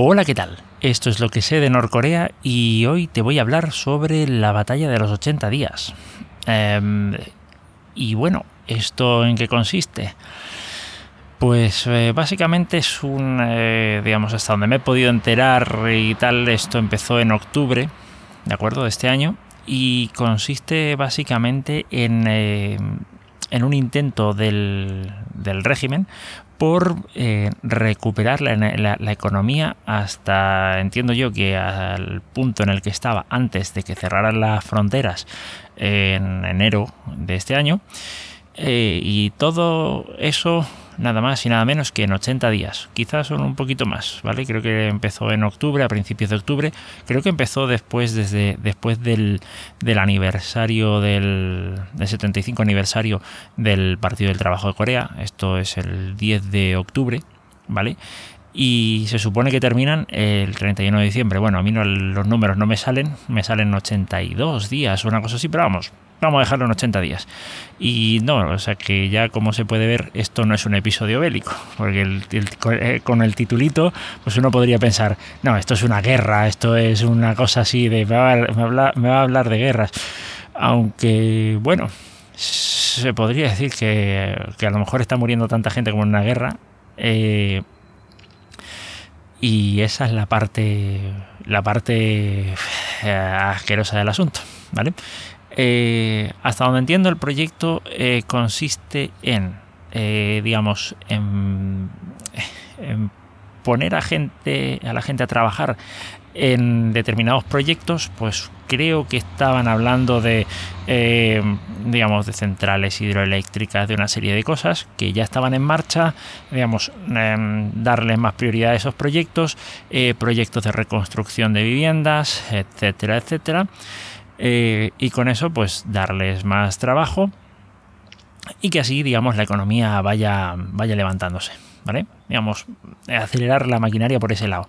Hola, ¿qué tal? Esto es lo que sé de Norcorea y hoy te voy a hablar sobre la batalla de los 80 días. Em, y bueno, ¿esto en qué consiste? Pues eh, básicamente es un, eh, digamos, hasta donde me he podido enterar y tal, esto empezó en octubre, ¿de acuerdo? De este año y consiste básicamente en, eh, en un intento del, del régimen por eh, recuperar la, economía hasta, entiendo yo, que al punto en el que estaba antes de que cerraran las fronteras en enero de este año. Eh, y todo eso nada más y nada menos que en 80 días. Quizás son un poquito más, ¿vale? Creo que empezó en octubre, a principios de octubre. Creo que empezó después, desde, después del, aniversario del, 75 aniversario del Partido del Trabajo de Corea. Esto es el 10 de octubre, ¿vale? Y se supone que terminan el 31 de diciembre. Bueno, a mí no, los números no me salen, me salen 82 días o una cosa así, pero vamos, vamos a dejarlo en 80 días. Y no, o sea que ya como se puede ver, esto no es un episodio bélico, porque eh, con el titulito, pues uno podría pensar, no, esto es una guerra, esto es una cosa así de, me va a, hablar, de guerras. Aunque, bueno, se podría decir que, a lo mejor está muriendo tanta gente como en una guerra. Eh, y esa es la parte, la parte eh, asquerosa del asunto, ¿vale? Eh, hasta donde entiendo el proyecto eh, consiste en, digamos, en, poner a gente, a la gente a trabajar en determinados proyectos, pues creo que estaban hablando de, digamos, de centrales hidroeléctricas, de una serie de cosas que ya estaban en marcha, digamos, em, darle más prioridad a esos proyectos, proyectos de reconstrucción de viviendas, etcétera, etcétera. Eh, y con eso pues darles más trabajo y que así digamos la economía vaya, vaya levantándose, ¿vale? Digamos, acelerar la maquinaria por ese lado.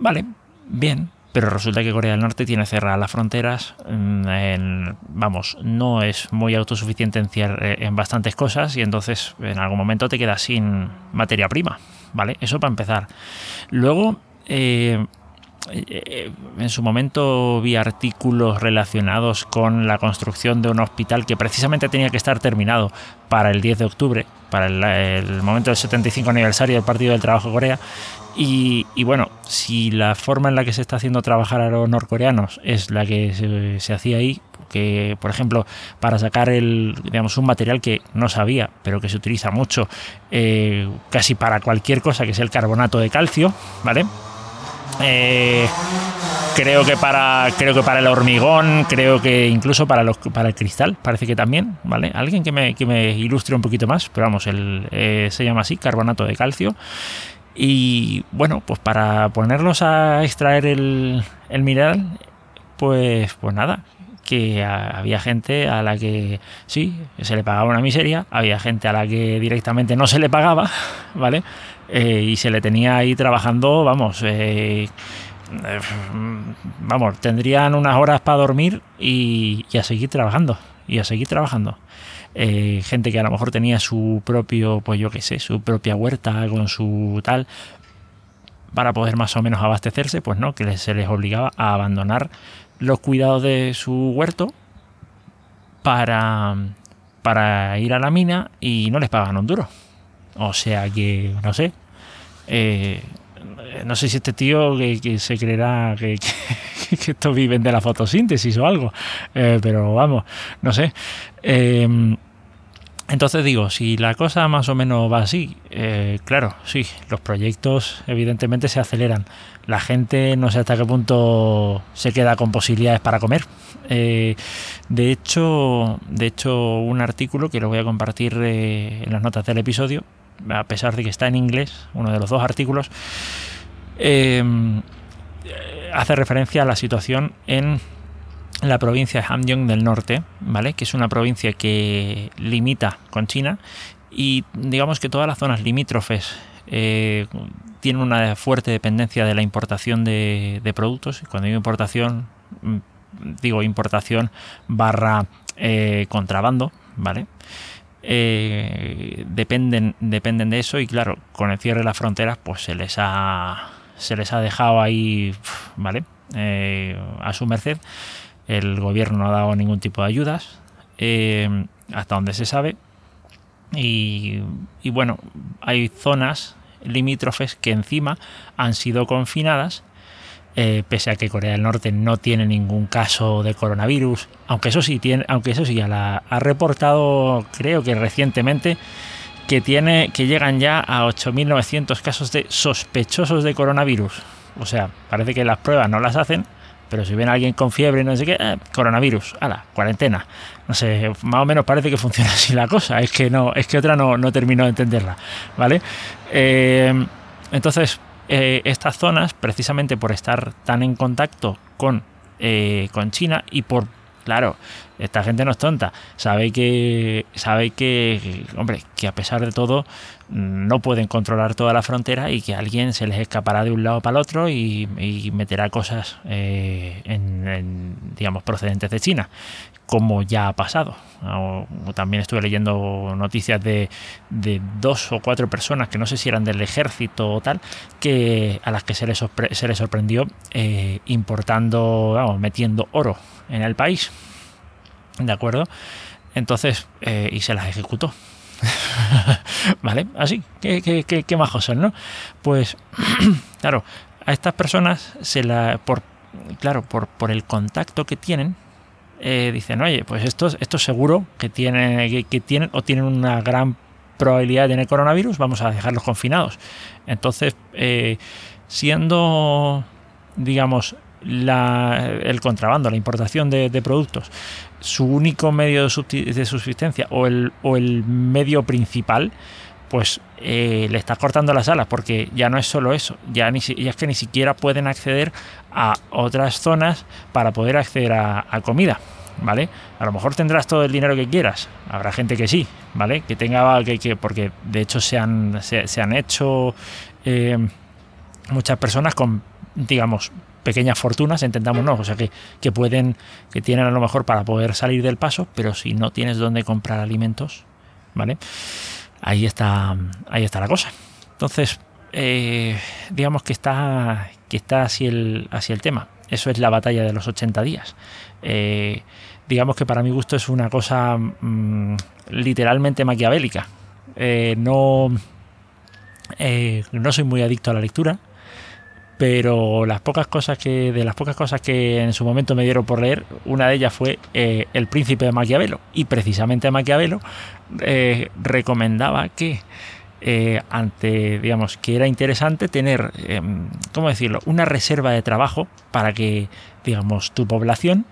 Vale, bien, pero resulta que Corea del Norte tiene cerradas las fronteras, mm, vamos, no es muy autosuficiente en, eh, en, bastantes cosas y entonces en algún momento te quedas sin materia prima, ¿vale? Eso para empezar. Luego, eh, eh, en su momento vi artículos relacionados con la construcción de un hospital que precisamente tenía que estar terminado para el 10 de octubre, para el, momento del 75 aniversario del Partido del Trabajo de Corea. Y, bueno, si la forma en la que se está haciendo trabajar a los norcoreanos es la que se, hacía ahí, que por ejemplo para sacar el digamos un material que no sabía pero que se utiliza mucho eh, casi para cualquier cosa que es el carbonato de calcio vale eh, creo que para creo que para el hormigón, creo que incluso para los para el cristal, parece que también, ¿vale? Alguien que me, ilustre un poquito más, pero vamos, el, eh, se llama así, carbonato de calcio. Y bueno, pues para ponerlos a extraer el, el mineral, pues, pues nada, que había gente a la que sí, se le pagaba una miseria, había gente a la que directamente no se le pagaba, ¿vale? Eh, y se le tenía ahí trabajando, vamos, eh, eh, vamos, tendrían unas horas para dormir y, a seguir trabajando, y a seguir trabajando. Gente que a lo mejor tenía su propio, pues yo qué sé, su propia huerta con su tal, para poder más o menos abastecerse, pues no, que se les obligaba a abandonar los cuidados de su huerto para, para ir a la mina y no les pagan un duro. O sea que, no sé. Eh, no sé si este tío que, se creerá que, que, estos viven de la fotosíntesis o algo. Eh, pero vamos, no sé. Eh, entonces digo, si la cosa más o menos va así, claro, sí, los proyectos evidentemente se aceleran. La gente no sé hasta qué punto se queda con posibilidades para comer. de hecho, de hecho, un artículo que lo voy a compartir en las notas del episodio a pesar de que está en inglés, uno de los dos artículos, hace referencia a la situación en la provincia de Hamgyong del norte, ¿vale? Que es una provincia que limita con China y digamos que todas las zonas limítrofes eh, tienen una fuerte dependencia de la importación de, productos. Cuando digo importación, mm, digo importación barra eh, contrabando, ¿vale? Eh, dependen, dependen de eso y claro, con el cierre de las fronteras pues se les ha se les ha dejado ahí, ¿vale? A su merced. El gobierno no ha dado ningún tipo de ayudas, eh, hasta donde se sabe. Y, bueno, hay zonas limítrofes que encima han sido confinadas, eh, pese a que Corea del Norte no tiene ningún caso de coronavirus, aunque eso sí tiene, aunque eso sí ya la ha reportado, creo que recientemente que tiene que llegan ya a 8.900 casos de sospechosos de coronavirus. O sea, parece que las pruebas no las hacen, pero si ven a alguien con fiebre, no sé qué, eh, coronavirus, la cuarentena. No sé, más o menos parece que funciona así la cosa. Es que no, es que otra no, no termino de entenderla, ¿vale? Eh, entonces, eh, estas zonas, precisamente por estar tan en contacto con, con China y por Claro, esta gente no es tonta. Sabe que, sabe que, hombre, que a pesar de todo no pueden controlar toda la frontera y que alguien se les escapará de un lado para el otro y, meterá cosas eh, digamos, procedentes de China, como ya ha pasado. también estuve leyendo noticias de, dos o cuatro personas que no sé si eran del ejército o tal, que a las que se les, se les sorprendió eh, importando, vamos, metiendo oro en el país. ¿De acuerdo? Entonces, eh, y se las ejecutó. ¿Vale? Así, qué, qué, qué, qué majos son, ¿no? Pues, claro, a estas personas se la. por claro, por, por el contacto que tienen, eh, dicen, oye, pues estos, estos seguro que tienen, que, tienen o tienen una gran probabilidad de tener coronavirus, vamos a dejarlos confinados. Entonces, eh, siendo, digamos, el contrabando, la importación de, productos, su único medio de, subsistencia o el, o el, medio principal, pues eh, le está cortando las alas, porque ya no es solo eso, ya, ni, ya es que ni siquiera pueden acceder a otras zonas para poder acceder a, comida. ¿Vale? A lo mejor tendrás todo el dinero que quieras. Habrá gente que sí, ¿vale? Que tenga que porque de hecho se han, se, han hecho eh, muchas personas con, digamos, pequeñas fortunas, entendamos, no, o sea, que, que pueden, que tienen a lo mejor para poder salir del paso, pero si no tienes dónde comprar alimentos, ¿vale? Ahí está, ahí está la cosa. Entonces, eh, digamos que está, que está así el, así el tema. Eso es la batalla de los 80 días. Eh, digamos que para mi gusto es una cosa mm, literalmente maquiavélica. Eh, no, no soy muy adicto a la lectura, pero las pocas cosas que de las pocas cosas que en su momento me dieron por leer una de ellas fue eh, el príncipe de Maquiavelo. Y precisamente Maquiavelo eh, recomendaba que eh, ante digamos que era interesante tener em, cómo decirlo una reserva de trabajo para que digamos tu población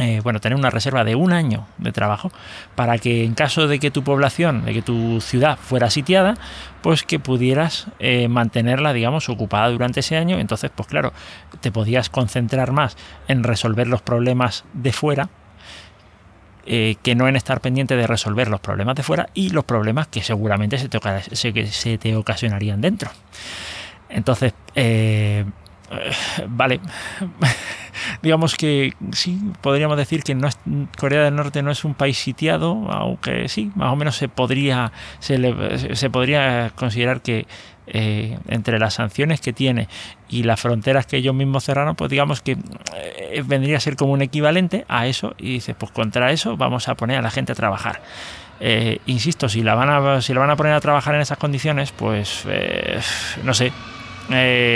Eh, bueno, tener una reserva de un año de trabajo para que en caso de que tu población, de que tu ciudad fuera sitiada, pues que pudieras eh, mantenerla, digamos, ocupada durante ese año. Entonces, pues claro, te podías concentrar más en resolver los problemas de fuera eh, que no en estar pendiente de resolver los problemas de fuera y los problemas que seguramente se se te ocasionarían dentro. Entonces, vale digamos que sí, podríamos decir que no es, Corea del Norte no es un país sitiado, aunque sí, más o menos se podría, se, se podría considerar que eh, entre las sanciones que tiene y las fronteras que ellos mismos cerraron, pues digamos que eh, vendría a ser como un equivalente a eso y dices, pues contra eso vamos a poner a la gente a trabajar. Eh, insisto, si la, van a, si la van a poner a trabajar en esas condiciones, pues no sé,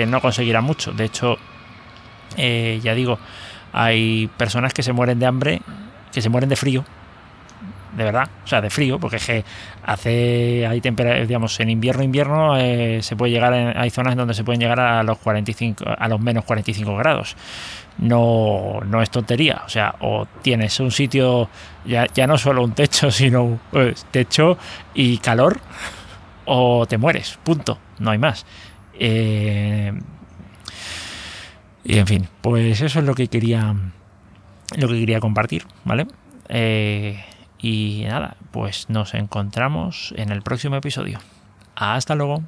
no conseguirá mucho. De hecho, eh, ya digo, hay personas que se mueren de hambre, que se mueren de frío, de verdad, o sea, de frío, porque es que hace, hay temperatura, digamos, en invierno, invierno, eh, se puede llegar, hay zonas donde se pueden llegar a los 45, a los menos 45 grados. No, no es tontería, o sea, o tienes un sitio, ya, ya no solo un techo, sino pues, techo y calor, o te mueres, punto, no hay más. Eh, y en fin, pues eso es lo que quería, lo que quería compartir, ¿vale? Eh, y nada, pues nos encontramos en el próximo episodio. Hasta luego.